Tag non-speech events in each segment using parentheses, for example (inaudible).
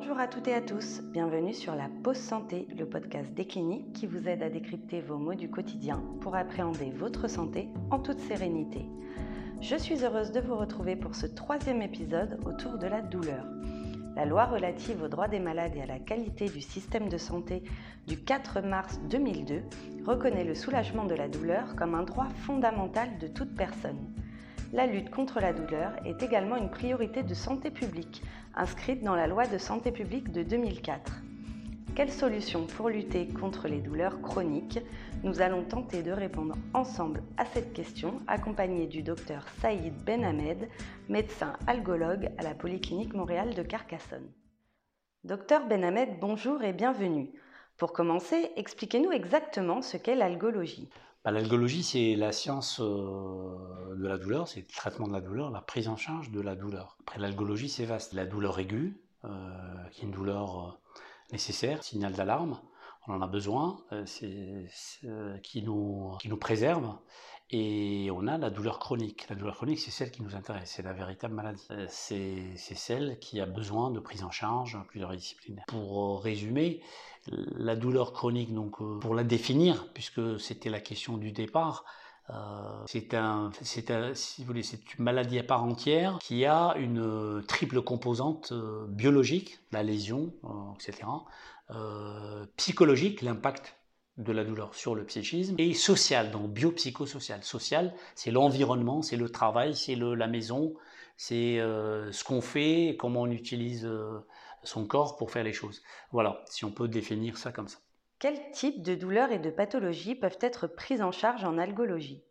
Bonjour à toutes et à tous, bienvenue sur la Pause Santé, le podcast des cliniques qui vous aide à décrypter vos maux du quotidien pour appréhender votre santé en toute sérénité. Je suis heureuse de vous retrouver pour ce troisième épisode autour de la douleur. La loi relative aux droits des malades et à la qualité du système de santé du 4 mars 2002 reconnaît le soulagement de la douleur comme un droit fondamental de toute personne la lutte contre la douleur est également une priorité de santé publique, inscrite dans la loi de santé publique de 2004. Quelles solutions pour lutter contre les douleurs chroniques? Nous allons tenter de répondre ensemble à cette question, accompagné du docteur Saïd Benhamed, médecin algologue à la Polyclinique Montréal de Carcassonne. Docteur Benhamed, bonjour et bienvenue. Pour commencer, expliquez-nous exactement ce qu'est l'algologie. Bah, l'algologie, c'est la science euh, de la douleur, c'est le traitement de la douleur, la prise en charge de la douleur. Après, l'algologie, c'est vaste. La douleur aiguë, euh, qui est une douleur euh, nécessaire, signal d'alarme, on en a besoin, c'est, qui, nous, qui nous préserve. Et on a la douleur chronique. La douleur chronique, c'est celle qui nous intéresse, c'est la véritable maladie. C'est, c'est celle qui a besoin de prise en charge pluridisciplinaire. Pour résumer, la douleur chronique, donc euh, pour la définir, puisque c'était la question du départ, euh, c'est une maladie à part entière qui a une euh, triple composante biologique, la lésion, etc., psychologique, l'impact de la douleur sur le psychisme, et social, donc biopsychosocial. Social, c'est l'environnement, c'est le travail, c'est la maison, c'est ce qu'on fait, comment on utilise son corps pour faire les choses. Voilà, si on peut définir ça comme ça. Quels types de douleurs et de pathologies peuvent être prises en charge en algologie?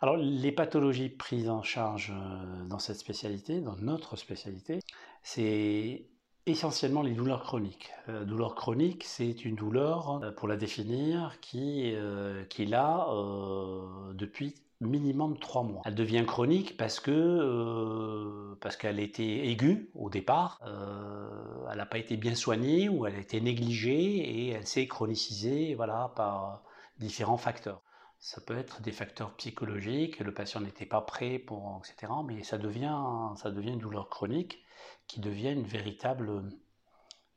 Alors, les pathologies prises en charge euh, dans cette spécialité, dans notre spécialité, c'est essentiellement les douleurs chroniques. La douleur chronique, c'est une douleur, euh, pour la définir, qui, euh, qui là depuis minimum trois mois. Elle devient chronique parce que euh, parce qu'elle était aiguë au départ, euh, elle n'a pas été bien soignée ou elle a été négligée et elle s'est chronicisée voilà par différents facteurs. Ça peut être des facteurs psychologiques, le patient n'était pas prêt pour etc. Mais ça devient ça devient une douleur chronique qui devient une véritable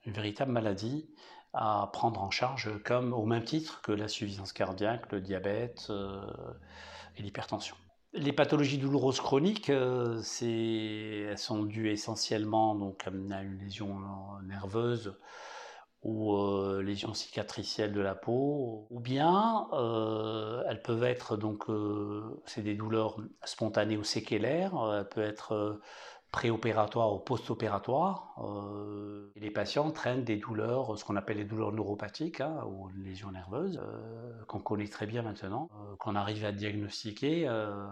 une véritable maladie à prendre en charge comme au même titre que l'insuffisance cardiaque, le diabète. Euh, et l'hypertension. Les pathologies douloureuses chroniques, euh, elles sont dues essentiellement donc, à une lésion nerveuse ou euh, lésion cicatricielle de la peau, ou bien euh, elles peuvent être donc c'est des douleurs spontanées ou séquelaires, elles peuvent être préopératoire ou post-opératoire. Euh, les patients traînent des douleurs, ce qu'on appelle les douleurs neuropathiques hein, ou lésions nerveuses, euh, qu'on connaît très bien maintenant, euh, qu'on arrive à diagnostiquer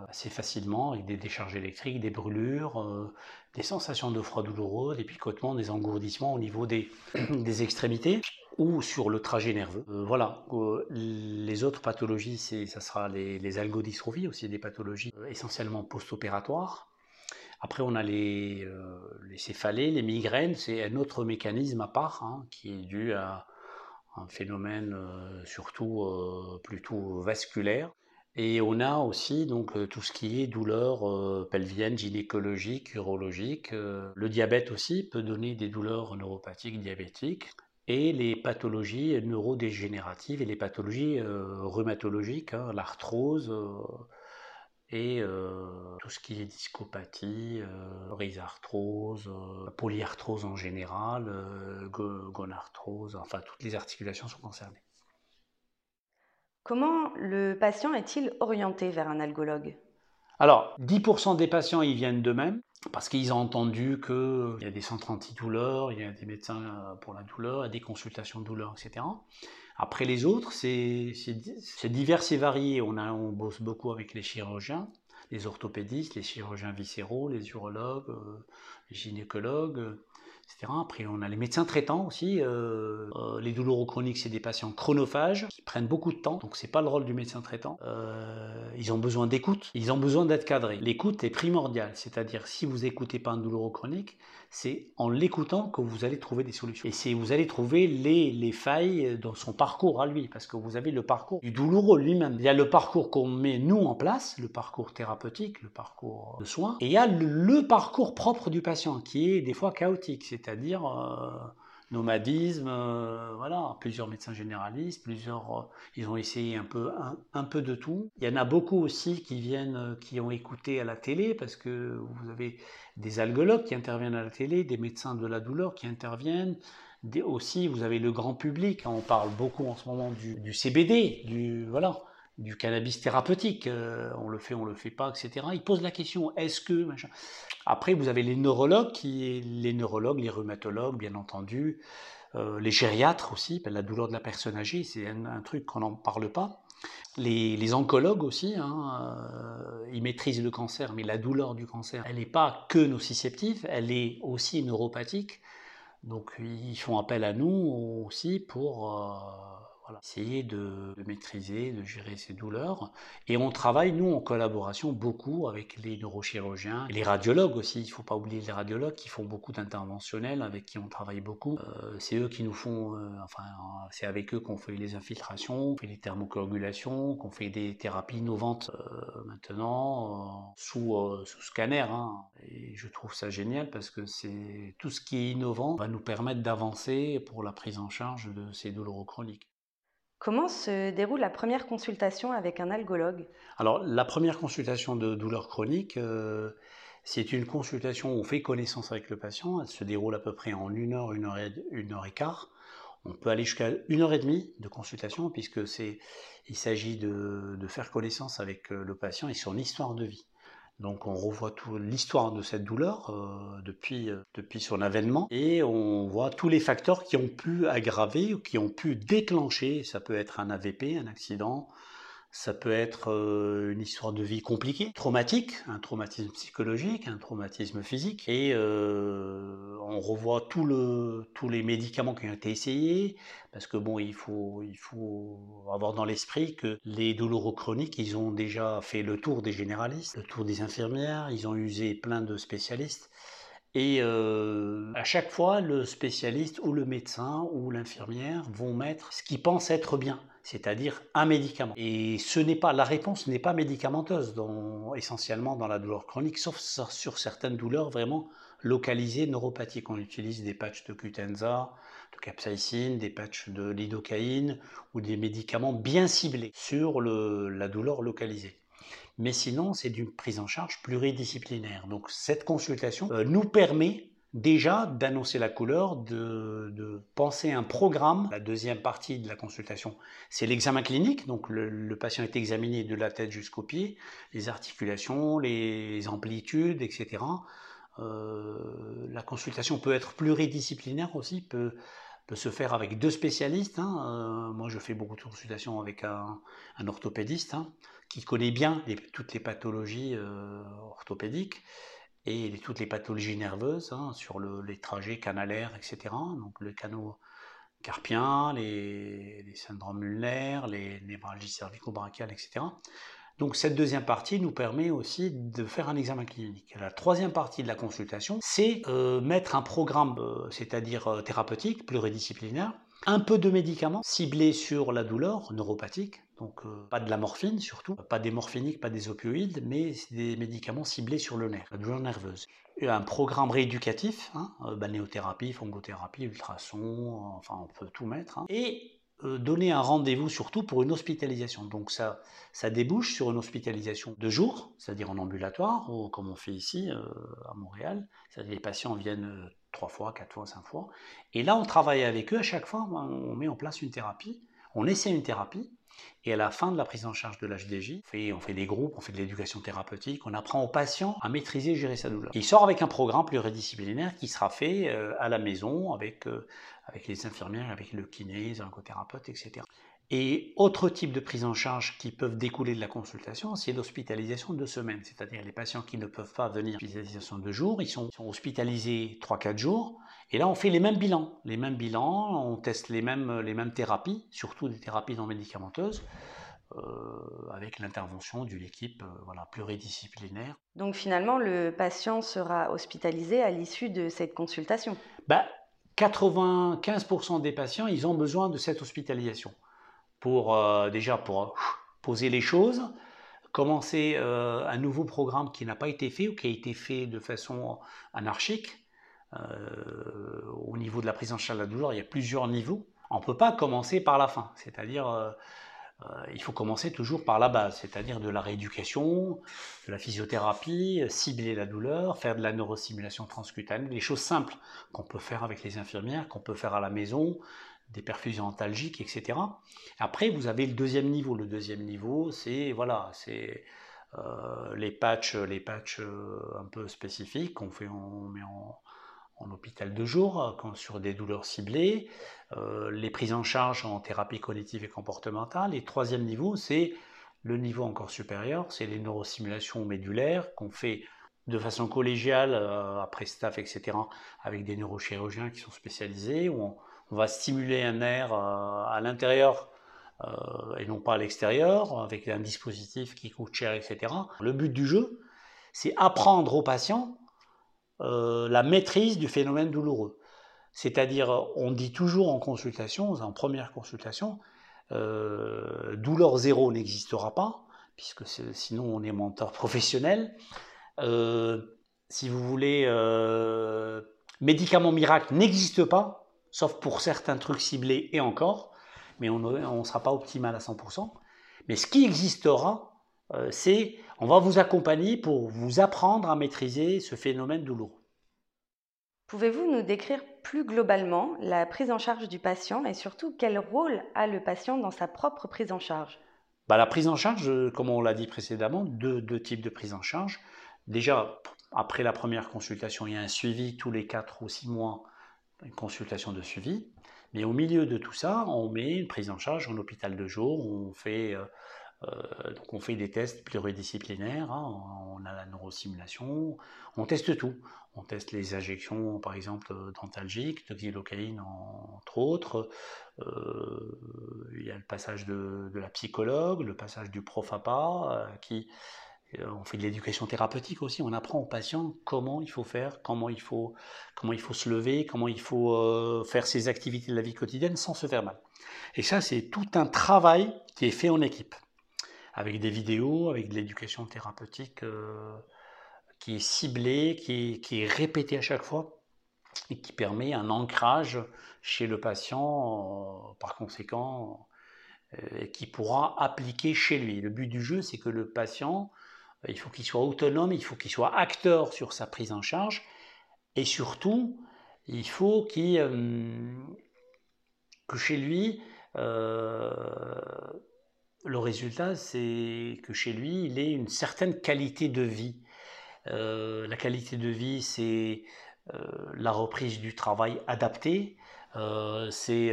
assez facilement avec des décharges électriques, des brûlures, des sensations de froid douloureux, des picotements, des engourdissements au niveau des, (clears throat) extrémités ou sur le trajet nerveux. voilà, les autres pathologies, ça sera les, les algodystrophies, aussi des pathologies essentiellement post-opératoires. Après, on a les, euh, les céphalées, les migraines, c'est un autre mécanisme à part hein, qui est dû à un phénomène euh, surtout euh, plutôt vasculaire. Et on a aussi donc tout ce qui est douleurs pelviennes, gynécologiques, urologiques. le diabète aussi peut donner des douleurs neuropathiques diabétiques et les pathologies neurodégénératives et les pathologies rhumatologiques, hein, l'arthrose et euh, tout ce qui est discopathie, euh, rhizarthrose, euh, polyarthrose en général, gonarthrose, enfin toutes les articulations sont concernées. Comment le patient est-il orienté vers un algologue? Alors, 10% des patients y viennent d'eux-mêmes parce qu'ils ont entendu qu'il y a des centres antidouleurs, il y a des médecins pour la douleur, il y a des consultations de douleur, etc. Après les autres, c'est divers et varié. On, bosse beaucoup avec les chirurgiens, les orthopédistes, les chirurgiens viscéraux, les urologues, euh, les gynécologues, etc. Après, on a les médecins traitants aussi. Euh, euh, les douloureux chroniques, c'est des patients chronophages qui prennent beaucoup de temps, donc c'est pas le rôle du médecin traitant. ils ont besoin d'écoute, ils ont besoin d'être cadrés. L'écoute est primordiale, c'est-à-dire si vous écoutez pas un douloureux chronique, c'est en l'écoutant que vous allez trouver des solutions. Et c'est vous allez trouver les, les, failles dans son parcours à lui, parce que vous avez le parcours du douloureux lui-même. Il y a le parcours qu'on met nous en place, le parcours thérapeutique, le parcours de soins, et il y a le, parcours propre du patient, qui est des fois chaotique, c'est-à-dire... Euh, nomadisme, euh, voilà, plusieurs médecins généralistes, plusieurs, euh, ils ont essayé un peu, un, peu de tout. Il y en a beaucoup aussi qui viennent, euh, qui ont écouté à la télé, parce que vous avez des algologues qui interviennent à la télé, des médecins de la douleur qui interviennent, aussi vous avez le grand public, on parle beaucoup en ce moment du, du CBD, du, voilà, du cannabis thérapeutique, on le fait, on le fait pas, etc. Ils posent la question, est-ce que. Après, vous avez les neurologues, les neurologues, les rhumatologues, bien entendu, euh, les gériatres aussi, ben, la douleur de la personne âgée, c'est un, truc qu'on n'en parle pas. Les, oncologues aussi, hein, euh, ils maîtrisent le cancer, mais la douleur du cancer, elle n'est pas que nociceptive, elle est aussi neuropathique. Donc ils font appel à nous aussi pour essayer de, maîtriser, de gérer ces douleurs. Et on travaille, nous, en collaboration beaucoup avec les neurochirurgiens, les radiologues aussi. Il ne faut pas oublier les radiologues qui font beaucoup d'interventionnels, avec qui on travaille beaucoup. Euh, c'est eux qui nous font, euh, enfin, c'est avec eux qu'on fait les infiltrations, qu'on fait les thermocoagulations, qu'on fait des thérapies innovantes euh, maintenant sous, sous scanner. Hein. Et je trouve ça génial parce que c'est tout ce qui est innovant va nous permettre d'avancer pour la prise en charge de ces douleurs chroniques. Comment se déroule la première consultation avec un algologue? Alors, la première consultation de douleur chronique, euh, c'est une consultation où on fait connaissance avec le patient. Elle se déroule à peu près en une heure, une heure et, une heure et quart. On peut aller jusqu'à une heure et demie de consultation puisque c'est, il s'agit de, faire connaissance avec euh, le patient et son histoire de vie. Donc on revoit toute l'histoire de cette douleur euh, depuis, euh, depuis son avènement. Et on voit tous les facteurs qui ont pu aggraver ou qui ont pu déclencher, ça peut être un AVP, un accident, ça peut être euh, une histoire de vie compliquée, traumatique, un traumatisme psychologique, un traumatisme physique. Et euh, on revoit tous les médicaments qui ont été essayés, parce que bon, il faut, il faut avoir dans l'esprit que les douloureux chroniques, ils ont déjà fait le tour des généralistes, le tour des infirmières, ils ont usé plein de spécialistes. Et euh, à chaque fois, le spécialiste ou le médecin ou l'infirmière vont mettre ce qu'ils pensent être bien, c'est-à-dire un médicament. Et ce n'est pas la réponse n'est pas médicamenteuse, essentiellement dans la douleur chronique, sauf sur certaines douleurs vraiment localisées neuropathiques. On utilise des patchs de Cutenza, de capsaïcine, des patchs de lidocaïne ou des médicaments bien ciblés sur la douleur localisée mais sinon c'est d'une prise en charge pluridisciplinaire. Donc cette consultation euh, nous permet déjà d'annoncer la couleur, de, penser un programme. La deuxième partie de la consultation, c'est l'examen clinique. Donc le, patient est examiné de la tête jusqu'aux pieds, les articulations, les amplitudes, etc. Euh, la consultation peut être pluridisciplinaire aussi, peut se faire avec deux spécialistes. Hein. Euh, moi, je fais beaucoup de consultations avec un, orthopédiste. Hein qui connaît bien toutes les pathologies euh, orthopédiques et toutes les pathologies nerveuses hein, sur les trajets canalaires, etc. Donc le canaux carpien, les, syndromes ulnaires, les névralgies cervico-brachiales, etc. Donc cette deuxième partie nous permet aussi de faire un examen clinique. La troisième partie de la consultation, c'est euh, mettre un programme, euh, c'est-à-dire thérapeutique, pluridisciplinaire, un peu de médicaments ciblés sur la douleur neuropathique, donc euh, pas de la morphine surtout, pas des morphiniques, pas des opioïdes, mais des médicaments ciblés sur le nerf, la douleur nerveuse. Et un programme rééducatif, hein, euh, balnéothérapie, fongothérapie, ultrasons, enfin on peut tout mettre. Hein. euh, donner un rendez-vous surtout pour une hospitalisation. Donc ça, ça débouche sur une hospitalisation de jour, c'est-à-dire en ambulatoire, ou comme on fait ici à Montréal. C'est-à-dire les patients viennent trois fois, quatre fois, cinq fois. Et là, on travaille avec eux. À chaque fois, on met en place une thérapie. On essaie une thérapie et à la fin de la prise en charge de l'HDJ, on fait, des groupes, on fait de l'éducation thérapeutique, on apprend au patient à maîtriser et gérer sa douleur. il sort avec un programme pluridisciplinaire qui sera fait euh, à la maison avec, euh, avec les infirmières, avec le kiné, les oncothérapeutes, etc. Et autre type de prise en charge qui peuvent découler de la consultation, c'est l'hospitalisation de semaine. C'est-à-dire les patients qui ne peuvent pas venir hospitalisation de jours, ils sont, hospitalisés 3-4 jours. Et là, on fait les mêmes bilans. Les mêmes bilans, on teste les mêmes, les mêmes thérapies, surtout des thérapies non médicamenteuses. avec l'intervention d'une équipe voilà, pluridisciplinaire. Donc finalement, le patient sera hospitalisé à l'issue de cette consultation? Bah, 95% des patients, ils ont besoin de cette hospitalisation pour déjà pour poser les choses, commencer un nouveau programme qui n'a pas été fait ou qui a été fait de façon anarchique. au niveau de la prise en charge de la douleur, il y a plusieurs niveaux. On ne peut pas commencer par la fin, c'est-à-dire euh, il faut commencer toujours par la base, c'est-à-dire de la rééducation, de la physiothérapie, cibler la douleur, faire de la neurostimulation transcutanée, des choses simples qu'on peut faire avec les infirmières, qu'on peut faire à la maison, des perfusions antalgiques, etc. Après, vous avez le deuxième niveau. Le deuxième niveau, c'est voilà, c'est euh, les patchs, les patchs euh, un peu spécifiques qu'on fait, on met en, en hôpital de jour euh, sur des douleurs ciblées, euh, les prises en charge en thérapie cognitive et comportementale. Et troisième niveau, c'est le niveau encore supérieur, c'est les neurosimulations médulaires qu'on fait de façon collégiale, euh, après staff, etc., avec des neurochirurgiens qui sont spécialisés, où on, va stimuler un nerf à l'intérieur et non pas à l'extérieur, avec un dispositif qui coûte cher, etc. Le but du jeu, c'est apprendre aux patients euh, la maîtrise du phénomène douloureux. C'est-à-dire, on dit toujours en consultation, en première consultation, euh, douleur zéro n'existera pas, puisque sinon on est menteur (laughs) professionnel. Euh, si vous voulez, médicament miracle n'existe pas, sauf pour certains trucs ciblés et encore, mais on ne sera pas optimal à 100%. Mais ce qui existera, euh, c'est on va vous accompagner pour vous apprendre à maîtriser ce phénomène douloureux. Pouvez-vous nous décrire plus globalement la prise en charge du patient et surtout quel rôle a le patient dans sa propre prise en charge? Bah, La prise en charge, comme on l'a dit précédemment, deux, deux, types de prise en charge. Déjà, après la première consultation, il y a un suivi tous les 4 ou 6 mois, une consultation de suivi. Mais au milieu de tout ça, on met une prise en charge en hôpital de jour, on fait euh, euh, donc on fait des tests pluridisciplinaires, hein. on a la neurosimulation, on teste tout. On teste les injections, par exemple, dentalgiques, de entre autres. Euh, il y a le passage de, la psychologue, le passage du prof-APA, euh, qui, on fait de l'éducation thérapeutique aussi. On apprend aux patients comment il faut faire, comment il faut, comment il faut se lever, comment il faut faire ses activités de la vie quotidienne sans se faire mal. Et ça, c'est tout un travail qui est fait en équipe avec des vidéos, avec de l'éducation thérapeutique euh, qui est ciblée, qui est, qui est, répétée à chaque fois et qui permet un ancrage chez le patient, euh, par conséquent, euh, qui pourra appliquer chez lui. Le but du jeu, c'est que le patient, il faut qu'il soit autonome, il faut qu'il soit acteur sur sa prise en charge et surtout, il faut qu'il, que chez lui, le résultat, c'est que chez lui, il ait une certaine qualité de vie. Euh, la qualité de vie, c'est euh, la reprise du travail adapté. Euh, c'est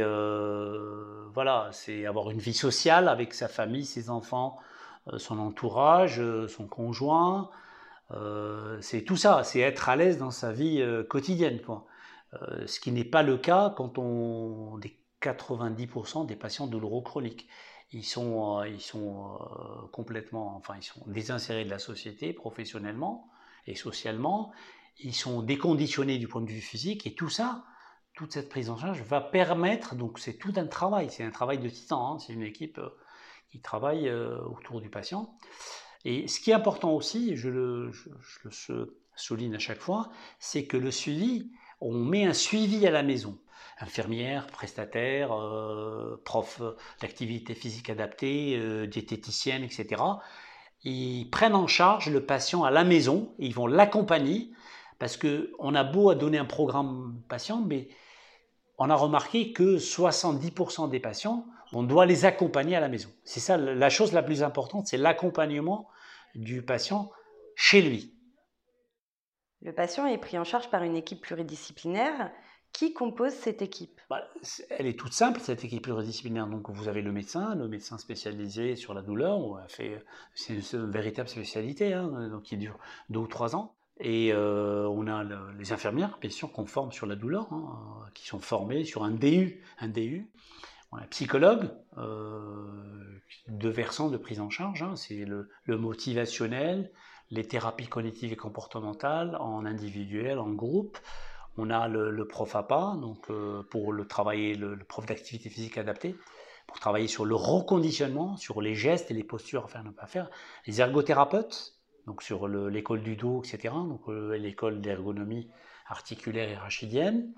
voilà, c'est avoir une vie sociale avec sa famille, ses enfants, son entourage, son conjoint. c'est tout ça, c'est être à l'aise dans sa vie quotidienne. ce qui n'est pas le cas quand on des 90% des patients douloureux chroniques ils sont, euh, ils sont euh, complètement, enfin, ils sont désinsérés de la société professionnellement et socialement. Ils sont déconditionnés du point de vue physique et tout ça, toute cette prise en charge va permettre, donc c'est tout un travail, c'est un travail de titan, hein. c'est une équipe euh, qui travaille autour du patient. Et ce qui est important aussi, je le, je le souligne à chaque fois, c'est que le suivi, on met un suivi à la maison infirmières, prestataires, euh, profs d'activité physique adaptée, euh, diététiciennes, etc. Ils prennent en charge le patient à la maison, ils vont l'accompagner, parce qu'on a beau à donner un programme patient, mais on a remarqué que 70% des patients, on doit les accompagner à la maison. C'est ça la chose la plus importante, c'est l'accompagnement du patient chez lui. Le patient est pris en charge par une équipe pluridisciplinaire qui compose cette équipe? Bah, Elle est toute simple, cette équipe pluridisciplinaire. Donc, vous avez le médecin, le médecin spécialisé sur la douleur. C'est une véritable spécialité, hein, donc qui dure deux ou trois ans. Et euh, on a les infirmières, bien sûr, qu'on forme sur la douleur, hein, qui sont formées sur un DU. Un DU. psychologue, deux versants de prise en charge, hein. c'est le, motivationnel, les thérapies cognitives et comportementales en individuel, en groupe. On a le, prof APA, donc pour le travailler, le prof d'activité physique adaptée, pour travailler sur le reconditionnement, sur les gestes et les postures à faire, ne pas faire. Les ergothérapeutes, donc sur l'école du dos, etc., donc euh, l'école d'ergonomie articulaire et rachidienne.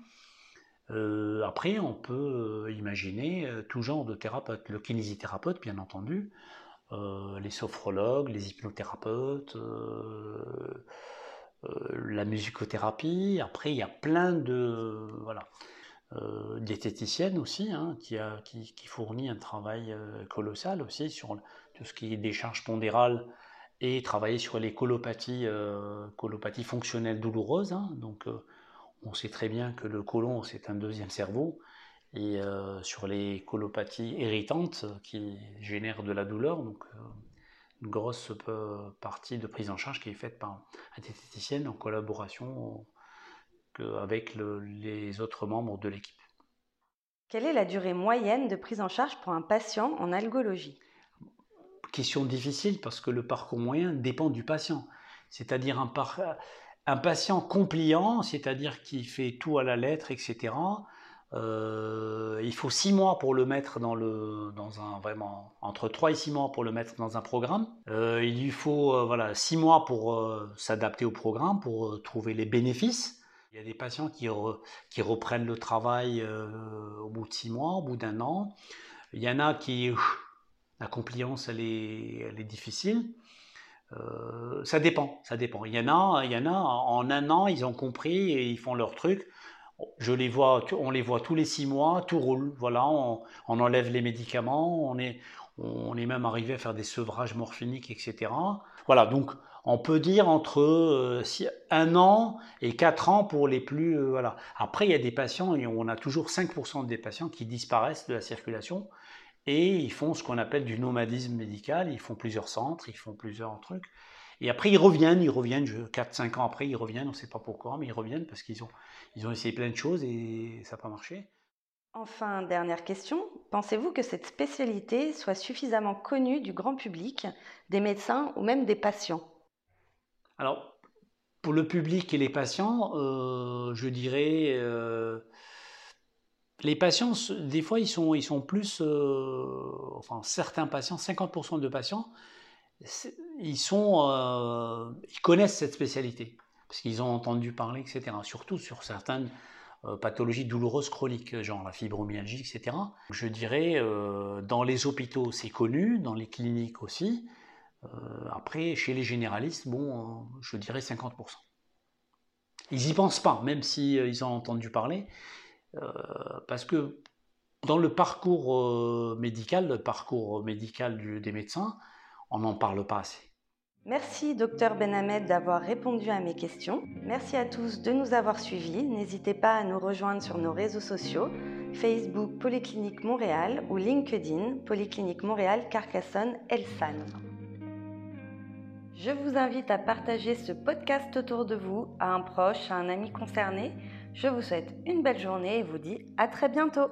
Euh, après, on peut euh, imaginer tout genre de thérapeutes. Le kinésithérapeute, bien entendu, les sophrologues, les hypnothérapeutes, la musicothérapie. Après, il y a plein de... Voilà. Euh, diététicienne aussi, hein, qui, a, fournit un travail euh, colossal aussi sur tout ce qui est décharge pondérale et travailler sur les colopathies, euh, colopathies fonctionnelles douloureuses. Hein. donc, on sait très bien que le côlon, c'est un deuxième cerveau. Et sur les colopathies irritantes qui génèrent de la douleur, une grosse partie de prise en charge qui est faite par un diététicienne en collaboration avec les autres membres de l'équipe. Quelle est la durée moyenne de prise en charge pour un patient en algologie? Question difficile parce que le parcours moyen dépend du patient. C'est-à-dire un, un, patient compliant, c'est-à-dire qui fait tout à la lettre, etc. Euh, il faut six mois pour le mettre dans, le, dans un vraiment entre trois et six mois pour le mettre dans un programme. Euh, il lui faut euh, voilà six mois pour s'adapter au programme, pour trouver les bénéfices. Il y a des patients qui, qui reprennent le travail euh, au bout de six mois, au bout d'un an. Il y en a qui, la compliance, elle est, elle est difficile. Euh, ça dépend, ça dépend. Il y en a, il y en a, en un an, ils ont compris et ils font leur truc. Je les vois, on les voit tous les six mois, tout roule. Voilà, on, enlève les médicaments, on est, on est même arrivé à faire des sevrages morphiniques, etc. Voilà, donc on peut dire entre euh, un an et quatre ans pour les plus. Euh, voilà. Après, il y a des patients, on a toujours 5% des patients qui disparaissent de la circulation et ils font ce qu'on appelle du nomadisme médical. Ils font plusieurs centres, ils font plusieurs trucs. Et après, ils reviennent, ils reviennent, 4-5 ans après, ils reviennent, on ne sait pas pourquoi, mais ils reviennent parce qu'ils ont, ils ont essayé plein de choses et ça n'a pas marché. Enfin, dernière question, pensez-vous que cette spécialité soit suffisamment connue du grand public, des médecins ou même des patients? Alors, pour le public et les patients, euh, je dirais, euh, les patients, des fois, ils sont, ils sont plus, euh, enfin, certains patients, 50% de patients, ils, sont, ils connaissent cette spécialité, parce qu'ils ont entendu parler, etc. Surtout sur certaines pathologies douloureuses chroniques, genre la fibromyalgie, etc. Je dirais, dans les hôpitaux, c'est connu, dans les cliniques aussi. Euh, après, chez les généralistes, bon, euh, je dirais 50%. Ils n'y pensent pas, même s'ils si, euh, ont entendu parler, parce que dans le parcours médical, le parcours médical des médecins, on n'en parle pas assez. Merci docteur Benhamed d'avoir répondu à mes questions. Merci à tous de nous avoir suivis. N'hésitez pas à nous rejoindre sur nos réseaux sociaux, Facebook Polyclinique Montréal ou LinkedIn Polyclinique Montréal Carcassonne Elsan. Je vous invite à partager ce podcast autour de vous, à un proche, à un ami concerné. Je vous souhaite une belle journée et vous dis à très bientôt.